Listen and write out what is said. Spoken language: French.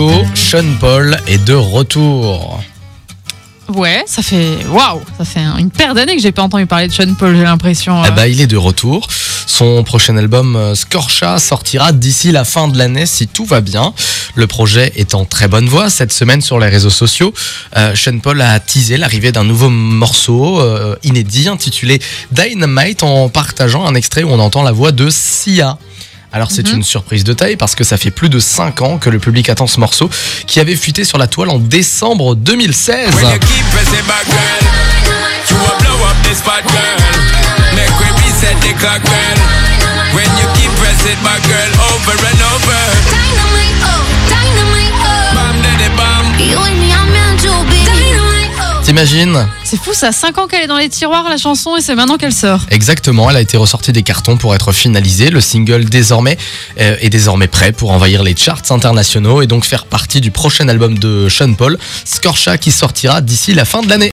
Chicago, Sean Paul est de retour. Ouais, ça fait waouh, ça fait une paire d'années que j'ai pas entendu parler de Sean Paul, j'ai l'impression. Ah euh. bah, il est de retour. Son prochain album euh, Scorcha sortira d'ici la fin de l'année si tout va bien. Le projet est en très bonne voie. Cette semaine sur les réseaux sociaux, euh, Sean Paul a teasé l'arrivée d'un nouveau morceau euh, inédit intitulé Dynamite en partageant un extrait où on entend la voix de Sia. Alors c'est Mhm. une surprise de taille parce que ça fait plus de 5 ans que le public attend ce morceau qui avait fuité sur la toile en décembre 2016. T'imagines C'est fou, ça a 5 ans qu'elle est dans les tiroirs la chanson et c'est maintenant qu'elle sort. Exactement, elle a été ressortie des cartons pour être finalisée. Le single désormais euh, est désormais prêt pour envahir les charts internationaux et donc faire partie du prochain album de Sean Paul, Scorcha, qui sortira d'ici la fin de l'année.